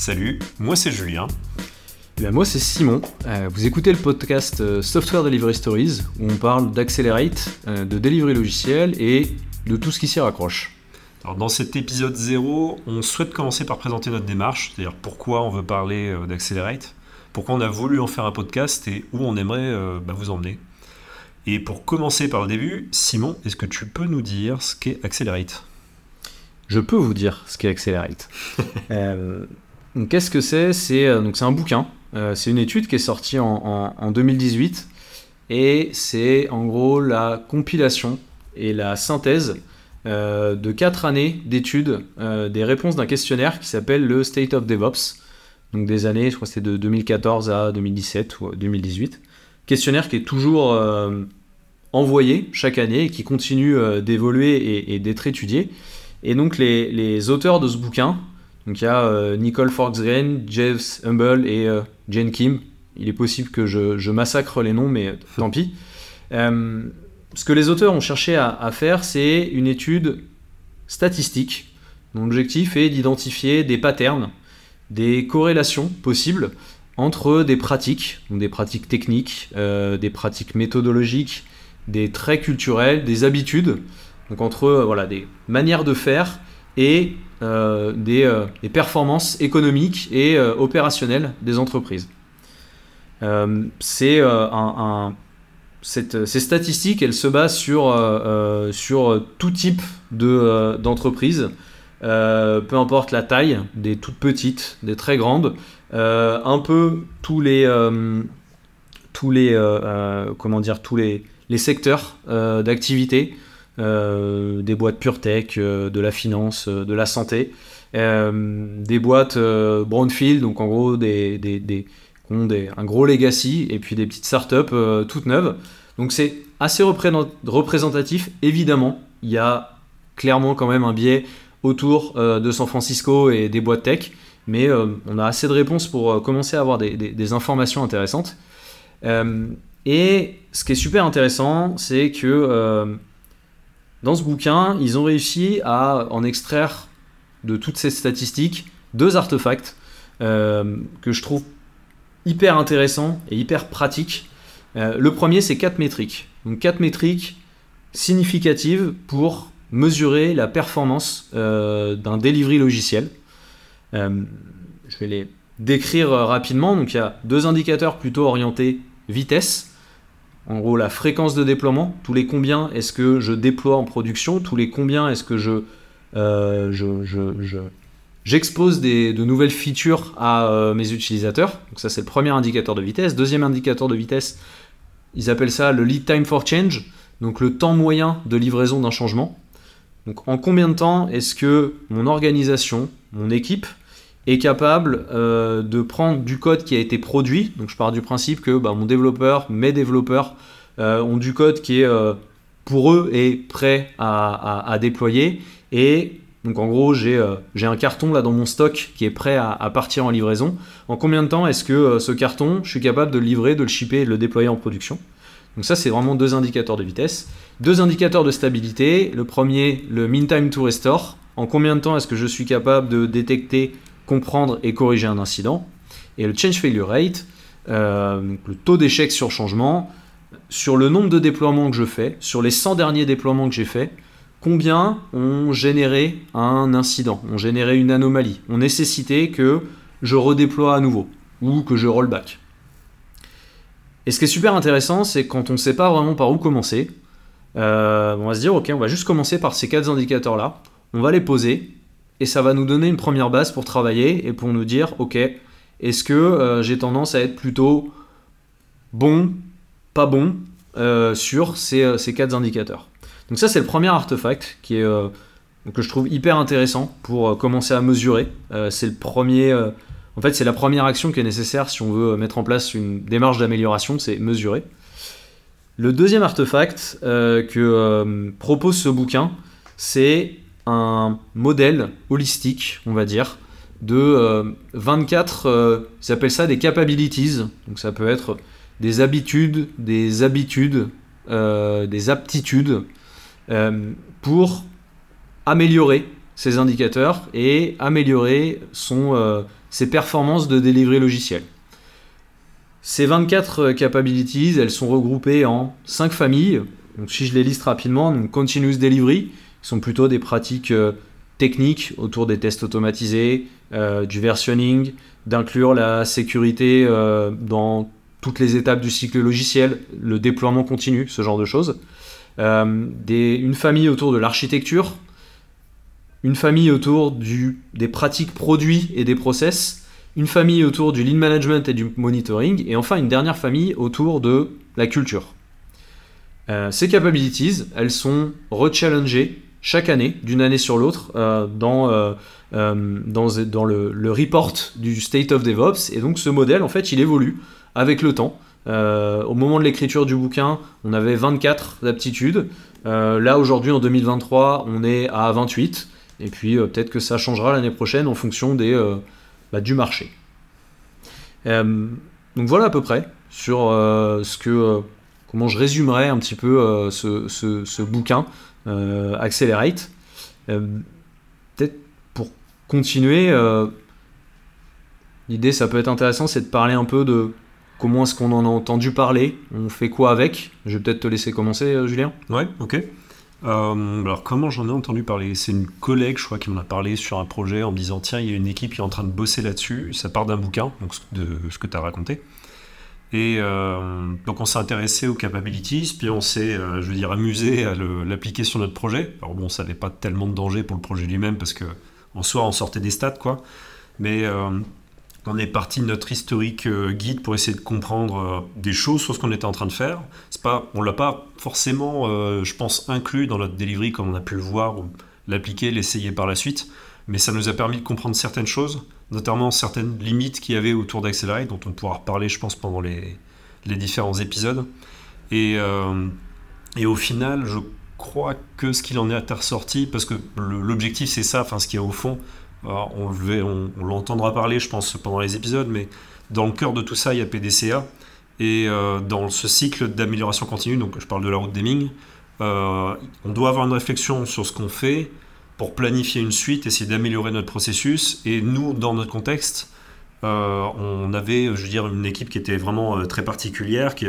Salut, moi c'est Julien. Et ben moi c'est Simon. Euh, vous écoutez le podcast euh, Software Delivery Stories où on parle d'Accelerate, euh, de delivery logiciel et de tout ce qui s'y raccroche. Alors dans cet épisode 0, on souhaite commencer par présenter notre démarche, c'est-à-dire pourquoi on veut parler d'Accelerate, pourquoi on a voulu en faire un podcast et où on aimerait bah, vous emmener. Et pour commencer par le début, Simon, est-ce que tu peux nous dire ce qu'est Accelerate? Je peux vous dire ce qu'est Accelerate. Qu'est-ce que c'est? C'est un bouquin euh, c'est une étude qui est sortie en, 2018 et c'est en gros la compilation et la synthèse euh, de quatre années d'études euh, des réponses d'un questionnaire qui s'appelle le State of DevOps. Donc des années, je crois que c'était de 2014 à 2017 ou 2018. Questionnaire qui est toujours envoyé chaque année et qui continue d'évoluer et, d'être étudié. Et donc les, auteurs de ce bouquin, donc il y a euh, Nicole Forksgren, Jeff Humble et euh, Jane Kim. Il est possible que je, massacre les noms, mais tant pis. Euh, ce que les auteurs ont cherché à, faire, c'est une étude statistique dont l'objectif est d'identifier des patterns, des corrélations possibles entre des pratiques, donc des pratiques techniques, des pratiques méthodologiques, des traits culturels, des habitudes, donc entre voilà, des manières de faire et euh, euh, des, performances économiques et euh, opérationnelles des entreprises. c'est un, ces statistiques, elles se basent sur, sur tout type d'entreprise, peu importe la taille, des toutes petites, des très grandes, un peu tous les, tous les, comment dire, tous les, les secteurs d'activité. Euh, des boîtes pure tech, euh, de la finance, euh, de la santé, des boîtes brownfield, donc en gros des, ont un gros legacy, et puis des petites startups toutes neuves. Donc c'est assez représentatif, évidemment, il y a clairement quand même un biais autour de San Francisco et des boîtes tech, mais on a assez de réponses pour commencer à avoir des informations intéressantes. et ce qui est super intéressant, c'est que dans ce bouquin, ils ont réussi à en extraire de toutes ces statistiques deux artefacts euh, que je trouve hyper intéressants et hyper pratiques. Euh, le premier, c'est quatre métriques. Donc quatre métriques significatives pour mesurer la performance euh, d'un delivery logiciel. je vais les décrire rapidement. Donc il y a deux indicateurs plutôt orientés vitesse en gros, la fréquence de déploiement, tous les combien est-ce que je déploie en production, tous les combien est-ce que je, euh, j'expose de nouvelles features à euh, mes utilisateurs. Donc ça, c'est le premier indicateur de vitesse. Deuxième indicateur de vitesse, ils appellent ça le lead time for change, donc le temps moyen de livraison d'un changement. Donc en combien de temps est-ce que mon organisation, mon équipe, est capable euh, de prendre du code qui a été produit. Donc je pars du principe que bah, mon développeur, mes développeurs euh, ont du code qui est euh, pour eux et prêt à, déployer. Et donc en gros j'ai un carton là dans mon stock qui est prêt à, à partir en livraison. En combien de temps est-ce que ce carton, je suis capable de le livrer, de le shipper et de le déployer en production? Donc ça, c'est vraiment deux indicateurs de vitesse. Deux indicateurs de stabilité. Le premier, le mean time to restore. En combien de temps est-ce que je suis capable de détecter comprendre et corriger un incident. Et le change failure rate, euh, le taux d'échec sur changement, sur le nombre de déploiements que je fais, sur les 100 derniers déploiements que j'ai faits, combien ont généré un incident, ont généré une anomalie, ont nécessité que je redéploie à nouveau ou que je rollback. Et ce qui est super intéressant, c'est quand on ne sait pas vraiment par où commencer, euh, on va se dire, ok, on va juste commencer par ces quatre indicateurs-là, on va les poser, et ça va nous donner une première base pour travailler et pour nous dire, ok, est-ce que euh, j'ai tendance à être plutôt bon, pas bon euh, sur euh, ces, quatre indicateurs. Donc ça c'est le premier artefact qui est, que je trouve hyper intéressant pour commencer à mesurer. c'est le premier, en fait c'est la première action qui est nécessaire si on veut mettre en place une démarche d'amélioration, c'est mesurer. Le deuxième artefact que propose ce bouquin, c'est un modèle holistique, on va dire, de 24, euh, euh, ils appellent ça des capabilities, donc ça peut être des habitudes, des habitudes, euh, des aptitudes, pour améliorer ses indicateurs et améliorer son, ses performances de delivery logiciel. Ces 24 capabilities, elles sont regroupées en 5 familles. Donc, si je les liste rapidement, donc Continuous Delivery, sont plutôt des pratiques techniques autour des tests automatisés, du versionning, d'inclure la sécurité dans toutes les étapes du cycle logiciel, le déploiement continu, ce genre de choses. Euh, une famille autour de l'architecture, une famille autour des pratiques produits et des process, une famille autour du lean management et du monitoring, et enfin une dernière famille autour de la culture. Euh, ces capabilities, elles sont rechallengées chaque année, d'une année sur l'autre, euh, dans, dans, dans le, report du State of DevOps, et donc ce modèle, en fait, il évolue avec le temps. Euh, au moment de l'écriture du bouquin, on avait 24 aptitudes. Euh, là, aujourd'hui, en 2023, on est à 28. Et puis, euh, peut-être que ça changera l'année prochaine en fonction des, bah, du marché. donc voilà à peu près sur ce que, comment je résumerai un petit peu ce, ce, bouquin Accelerate. peut-être pour continuer, l'idée, ça peut être intéressant, c'est de parler un peu de Comment est-ce qu'on en a entendu parler On fait quoi avec Je vais peut-être te laisser commencer, euh, Julien. Ouais, ok. Euh, alors comment j'en ai entendu parler? C'est une collègue, je crois, qui m'en a parlé sur un projet en me disant tiens, il y a une équipe qui est en train de bosser là-dessus. Ça part d'un bouquin, donc de ce que tu as raconté. Et euh, donc on s'est intéressé aux capabilities, puis on s'est, je veux dire, amusé à l'appliquer sur notre projet. Alors bon, ça n'avait pas tellement de danger pour le projet lui-même parce que en soi, on sortait des stats, quoi. Mais on est parti de notre historique euh, guide pour essayer de comprendre euh, des choses sur ce qu'on était en train de faire. Pas, on l'a pas forcément, euh, je pense, inclus dans notre delivery comme on a pu le voir l'appliquer, l'essayer par la suite. Mais ça nous a permis de comprendre certaines choses, notamment certaines limites qu'il y avait autour d'Accelerate, dont on pourra reparler, je pense, pendant les, différents épisodes. Et, et au final, je crois que ce qu'il en est ressorti, parce que l'objectif c'est ça, enfin ce qu'il y a au fond, on, l'entendra parler, je pense, pendant les épisodes, mais dans le cœur de tout ça, il y a PDCA. Et euh, dans ce cycle d'amélioration continue, donc je parle de la route d'Eming, euh, on doit avoir une réflexion sur ce qu'on fait pour planifier une suite, essayer d'améliorer notre processus. Et nous, dans notre contexte, euh, on avait, je veux dire, une équipe qui était vraiment très particulière, qui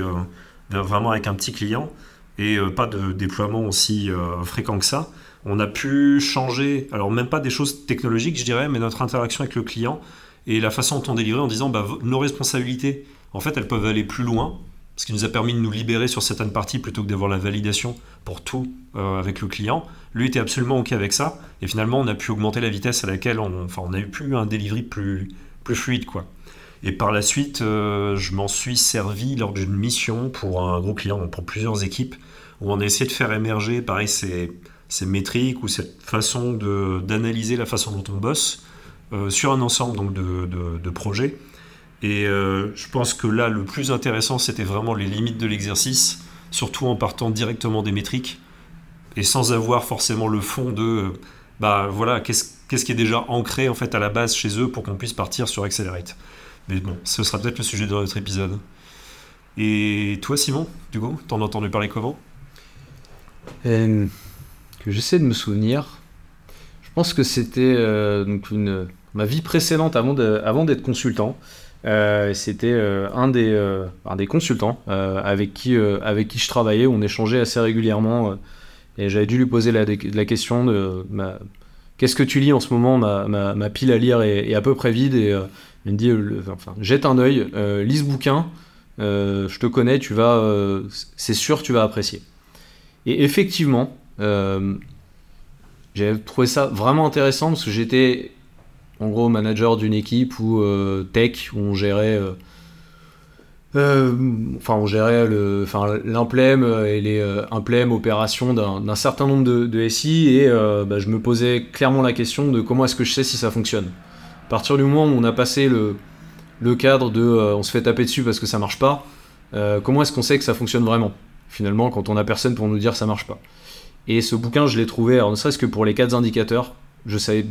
vraiment avec un petit client et pas de déploiement aussi fréquent que ça on a pu changer, alors même pas des choses technologiques, je dirais, mais notre interaction avec le client et la façon dont on délivrait en disant bah, nos responsabilités, en fait, elles peuvent aller plus loin, ce qui nous a permis de nous libérer sur certaines parties plutôt que d'avoir la validation pour tout euh, avec le client. Lui était absolument OK avec ça, et finalement, on a pu augmenter la vitesse à laquelle on, enfin, on a eu plus un delivery plus, plus fluide, quoi. Et par la suite, euh, je m'en suis servi lors d'une mission pour un gros client, pour plusieurs équipes, où on a essayé de faire émerger, pareil, c'est ces métriques ou cette façon d'analyser la façon dont on bosse euh, sur un ensemble donc, de, de, projets. Et euh, je pense que là, le plus intéressant, c'était vraiment les limites de l'exercice, surtout en partant directement des métriques et sans avoir forcément le fond de, bah voilà, qu'est-ce qui est déjà ancré en fait à la base chez eux pour qu'on puisse partir sur Accelerate. Mais bon, ce sera peut-être le sujet de notre épisode. Et toi, Simon, du coup, t'en as entendu parler comment? Euh, que j'essaie de me souvenir. Je pense que c'était euh, ma vie précédente avant, de, avant d'être consultant. Euh, c'était euh, un, des, un des consultants avec, qui, avec qui je travaillais. On échangeait assez régulièrement et j'avais dû lui poser la, question de qu'est-ce que tu lis en ce moment? Ma, ma, pile à lire est, à peu près vide et il me dit enfin, jette un œil, lis ce bouquin. je te connais, tu vas, c'est sûr, tu vas apprécier. Et effectivement, euh, j'ai trouvé ça vraiment intéressant parce que j'étais en gros manager d'une équipe ou euh, tech où on gérait euh, enfin on gérait le enfin l'implème et les implème opérations d'un certain nombre de, SI et bah, je me posais clairement la question de comment est-ce que je sais si ça fonctionne. À partir du moment où on a passé le, le cadre de on se fait taper dessus parce que ça marche pas comment est-ce qu'on sait que ça fonctionne vraiment finalement quand on a personne pour nous dire ça marche pas? Et ce bouquin, je l'ai trouvé, alors ne serait-ce que pour les quatre indicateurs, je savais,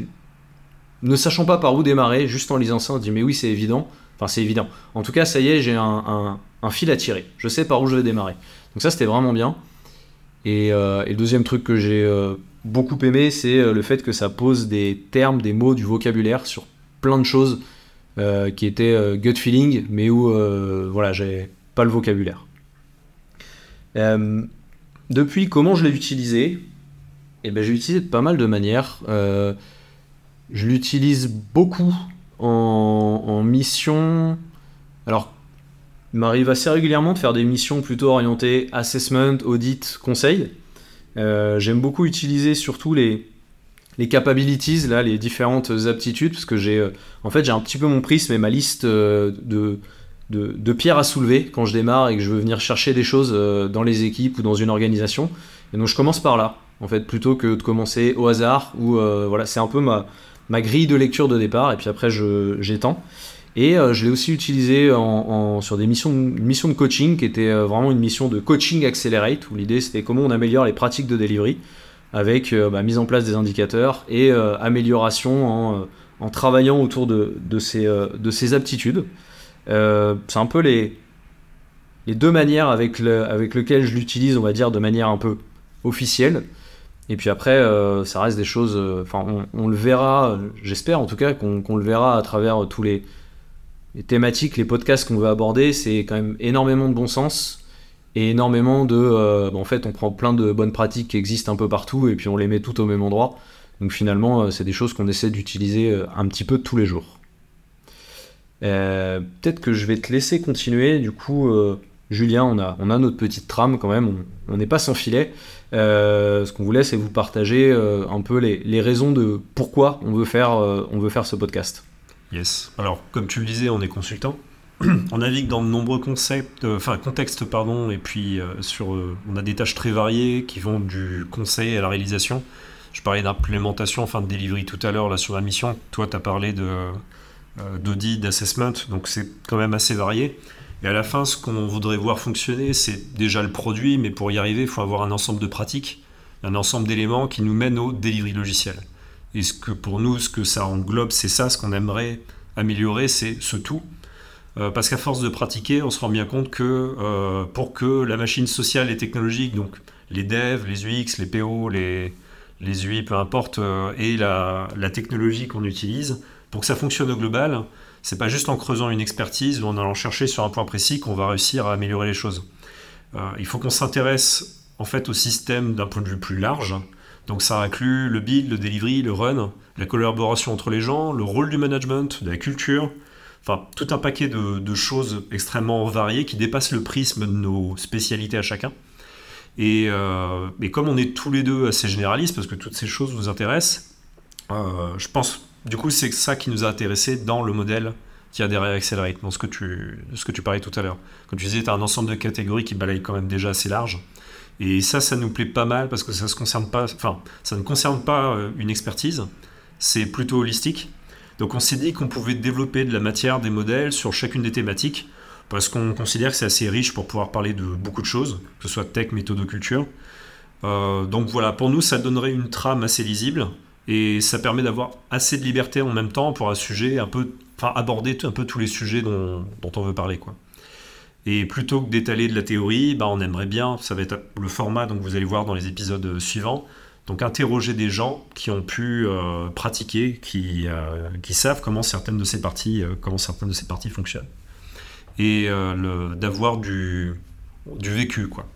ne sachant pas par où démarrer, juste en lisant ça, on se dit mais oui, c'est évident. Enfin, c'est évident. En tout cas, ça y est, j'ai un, fil à tirer. Je sais par où je vais démarrer. Donc ça, c'était vraiment bien. Et, euh, le deuxième truc que j'ai euh, beaucoup aimé, c'est euh, le fait que ça pose des termes, des mots, du vocabulaire sur plein de choses qui était gut feeling, mais où voilà, j'ai pas le vocabulaire. depuis, comment je l'ai utilisé? Eh ben, J'ai utilisé de pas mal de manières. Je l'utilise beaucoup en, en mission. Alors, il m'arrive assez régulièrement de faire des missions plutôt orientées assessment, audit, conseil. Euh, j'aime beaucoup utiliser surtout les, les capabilities, là, les différentes aptitudes, parce que j'ai euh, en fait un petit peu mon prisme et ma liste euh, de, de, de, pierres à soulever quand je démarre et que je veux venir chercher des choses dans les équipes ou dans une organisation. Et donc je commence par là, en fait, plutôt que de commencer au hasard, ou voilà, c'est un peu ma, ma grille de lecture de départ, et puis après j'étends. Et euh, je l'ai aussi utilisé en, sur des missions, une mission de coaching qui était euh, vraiment une mission de coaching accelerate, où l'idée c'était comment on améliore les pratiques de delivery avec euh, bah, mise en place des indicateurs et amélioration en, travaillant autour de, de, ces, de ces aptitudes. c'est un peu les, les deux manières avec, le, avec lesquelles je l'utilise, on va dire, de manière un peu officielle. Et puis après, ça reste des choses. Enfin, on, le verra, j'espère en tout cas qu'on le verra à travers tous les, thématiques, les podcasts qu'on veut aborder, c'est quand même énormément de bon sens et énormément de. Euh, en fait, on prend plein de bonnes pratiques qui existent un peu partout et puis on les met toutes au même endroit. Donc finalement, euh, c'est des choses qu'on essaie d'utiliser euh, un petit peu tous les jours. Peut-être que je vais te laisser continuer. Du coup, Julien, on a, on a notre petite trame quand même. On n'est pas sans filet. ce qu'on voulait, c'est vous partager un peu les, les, raisons de pourquoi on veut faire, on veut faire ce podcast. Yes. Alors, comme tu le disais, on est consultant. on navigue dans de nombreux concepts, euh, enfin contextes, pardon, et puis euh, sur, euh, on a des tâches très variées qui vont du conseil à la réalisation. Je parlais d'implémentation, enfin de delivery tout à l'heure sur la mission. Toi, tu as parlé d'audit, d'assessment, donc c'est quand même assez varié. Et à la fin, ce qu'on voudrait voir fonctionner, c'est déjà le produit, mais pour y arriver, il faut avoir un ensemble de pratiques, un ensemble d'éléments qui nous mènent au delivery logiciel. Et ce que pour nous, ce que ça englobe, c'est ça, ce qu'on aimerait améliorer, c'est ce tout. Euh, parce qu'à force de pratiquer, on se rend bien compte que euh, pour que la machine sociale et technologique, donc les devs, les UX, les PO, les, les UI, peu importe, euh, et la, la technologie qu'on utilise, pour que ça fonctionne au global, c'est pas juste en creusant une expertise ou en allant chercher sur un point précis qu'on va réussir à améliorer les choses. il faut qu'on s'intéresse en fait au système d'un point de vue plus large, donc ça inclut le build, le delivery, le run, la collaboration entre les gens, le rôle du management, de la culture, enfin tout un paquet de, choses extrêmement variées qui dépassent le prisme de nos spécialités à chacun. Euh, et, comme on est tous les deux assez généralistes, parce que toutes ces choses vous intéressent, euh, je pense, du coup, c'est ça qui nous a intéressés dans le modèle qui a derrière Accelerate, dans ce que tu, ce que tu parlais tout à l'heure. Comme tu disais, tu as un ensemble de catégories qui balaye quand même déjà assez large. Et ça, ça nous plaît pas mal parce que ça se concerne pas, enfin, ça ne concerne pas euh, une expertise, c'est plutôt holistique. Donc on s'est dit qu'on pouvait développer de la matière, des modèles sur chacune des thématiques parce qu'on considère que c'est assez riche pour pouvoir parler de beaucoup de choses, que ce soit tech, méthodoculture. Euh, donc voilà, pour nous, ça donnerait une trame assez lisible et ça permet d'avoir assez de liberté en même temps pour un sujet un peu, enfin aborder un peu tous les sujets dont, on veut parler, quoi. Et plutôt que d'étaler de la théorie, bah, on aimerait bien, ça va être le format donc vous allez voir dans les épisodes euh, suivants, donc interroger des gens qui ont pu euh, pratiquer, qui, euh, qui savent comment certaines de ces parties, comment certaines de ces parties fonctionnent. Et d'avoir du, du vécu, quoi.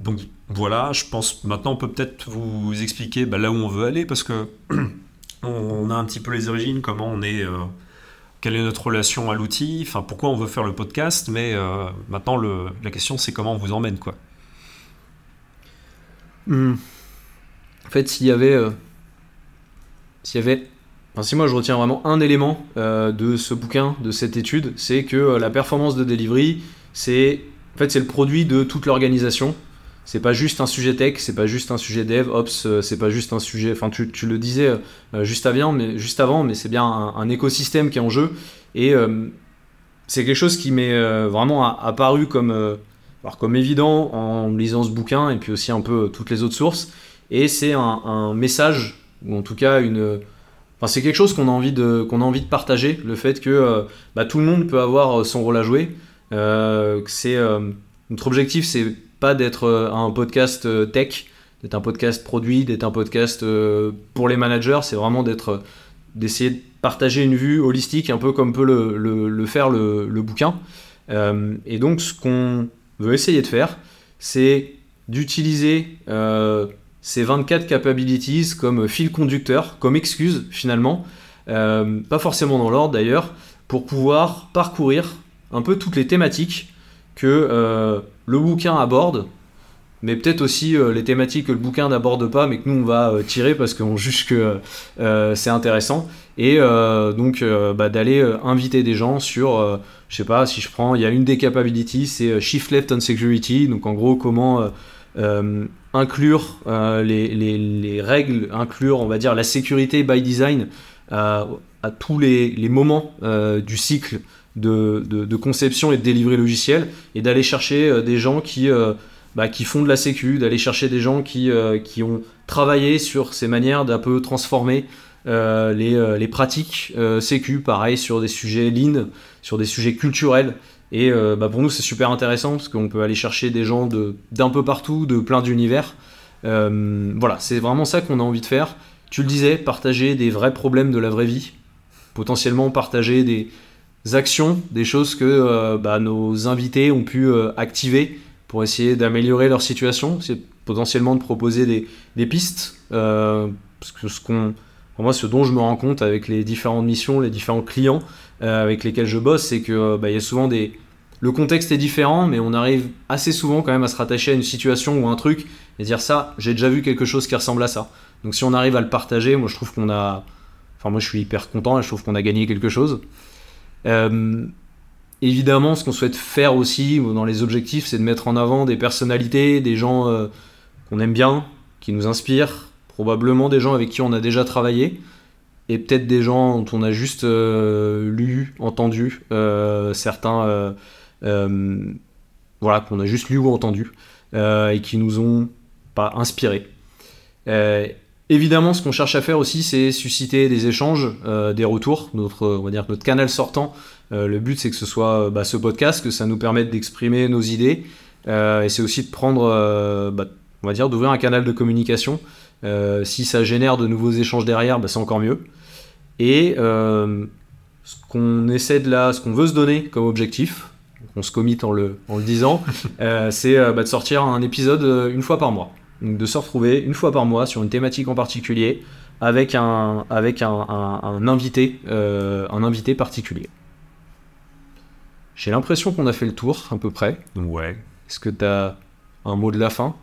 Donc voilà, je pense maintenant on peut peut-être vous expliquer bah, là où on veut aller parce que on a un petit peu les origines, comment on est quelle est notre relation à l'outil, enfin pourquoi on veut faire le podcast, mais euh, maintenant la question c'est comment on vous emmène quoi. Hmm. En fait, s'il y avait, euh, s'il y avait, enfin, si moi je retiens vraiment un élément euh, de ce bouquin, de cette étude, c'est que la performance de delivery, c'est en fait c'est le produit de toute l'organisation c'est pas juste un sujet tech, c'est pas juste un sujet dev, ops, euh, c'est pas juste un sujet. Enfin, tu, le disais euh, juste avant, mais juste avant, mais c'est bien un, écosystème qui est en jeu et euh, c'est quelque chose qui m'est vraiment apparu comme comme évident en lisant ce bouquin et puis aussi un peu toutes les autres sources. Et c'est un, message ou en tout cas une Enfin, c'est quelque chose qu'on a envie de a envie de partager, le fait que bah, tout le monde peut avoir son rôle à jouer. c'est notre objectif, c'est pas d'être euh, un podcast euh, tech, d'être un podcast produit, d'être un podcast euh, pour les managers, c'est vraiment d'être d'essayer de partager une vue holistique, un peu comme peut le, faire le, bouquin. Et donc, ce qu'on veut essayer de faire, c'est d'utiliser ces 24 capabilities comme fil conducteur, comme excuse finalement, pas forcément dans l'ordre d'ailleurs, pour pouvoir parcourir un peu toutes les thématiques que le bouquin aborde mais peut-être aussi euh, les thématiques que le bouquin n'aborde pas, mais que nous on va euh, tirer parce qu'on juge que euh, c'est intéressant. Et donc bah, d'aller inviter des gens sur, je sais pas, si je prends, il y a une des capabilities, c'est Shift Left on Security, donc en gros comment inclure les, les, les, règles, inclure on va dire la sécurité by design à tous les moments du cycle de, conception et de délivrer logiciel, et d'aller chercher des gens qui bah, qui font de la sécu, d'aller chercher des gens qui, euh, qui ont travaillé sur ces manières d'un peu transformer euh, les, euh, les, pratiques sécu, pareil sur des sujets lean, sur des sujets culturels. Et bah, pour nous, c'est super intéressant parce qu'on peut aller chercher des gens d'un peu partout, de plein d'univers. voilà, c'est vraiment ça qu'on a envie de faire. Tu le disais, partager des vrais problèmes de la vraie vie, potentiellement partager des actions, des choses que bah, nos invités ont pu activer pour essayer d'améliorer leur situation, c'est potentiellement de proposer des, pistes. Euh, parce que ce qu'on, moi, ce dont je me rends compte avec les différentes missions, les différents clients euh, avec lesquels je bosse, c'est que euh, bah, il y a souvent des, le contexte est différent, mais on arrive assez souvent quand même à se rattacher à une situation ou un truc et dire ça, j'ai déjà vu quelque chose qui ressemble à ça. Donc si on arrive à le partager, moi je trouve qu'on a, enfin moi je suis hyper content et je trouve qu'on a gagné quelque chose. Euh, Évidemment, ce qu'on souhaite faire aussi dans les objectifs, c'est de mettre en avant des personnalités, des gens euh, qu'on aime bien, qui nous inspirent, probablement des gens avec qui on a déjà travaillé, et peut-être des gens dont on a juste euh, lu, entendu, certains, voilà, qu'on a juste lu ou entendu, et qui nous ont pas inspirés. Évidemment, ce qu'on cherche à faire aussi, c'est susciter des échanges, des retours. Notre, on va dire, notre canal sortant euh, le but, c'est que ce soit euh, bah, ce podcast, que ça nous permette d'exprimer nos idées. Euh, et c'est aussi de prendre, bah, on va dire, d'ouvrir un canal de communication. si ça génère de nouveaux échanges derrière, bah, c'est encore mieux. Et ce qu'on essaie de là, ce qu'on veut se donner comme objectif, on se commit en le, en le disant, c'est de sortir un épisode une fois par mois. Donc de se retrouver une fois par mois sur une thématique en particulier avec un, avec un, un invité, un invité particulier. J'ai l'impression qu'on a fait le tour, à peu près. Ouais. Est-ce que tu as un mot de la fin?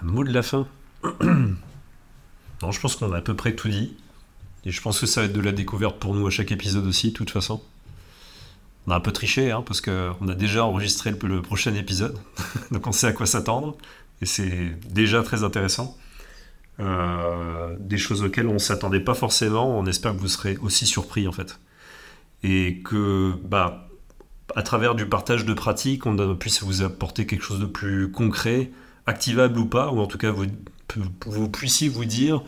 Un mot de la fin Non, je pense qu'on a à peu près tout dit. Et je pense que ça va être de la découverte pour nous à chaque épisode aussi, de toute façon. On a un peu triché, hein, parce qu'on a déjà enregistré le, prochain épisode. Donc on sait à quoi s'attendre. Et c'est déjà très intéressant. Euh, des choses auxquelles on ne s'attendait pas forcément. On espère que vous serez aussi surpris, en fait. Et que, bah, à travers du partage de pratiques, on puisse vous apporter quelque chose de plus concret, activable ou pas, ou en tout cas vous, puissiez vous dire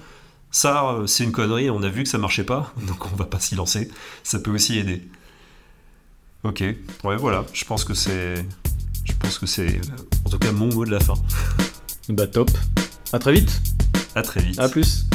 ça c'est une connerie, on a vu que ça marchait pas, donc on va pas s'y lancer. Ça peut aussi aider. Ok, ouais voilà, je pense que c'est, je pense que c'est, en tout cas mon mot de la fin. Bah top. À très vite. À très vite. À plus.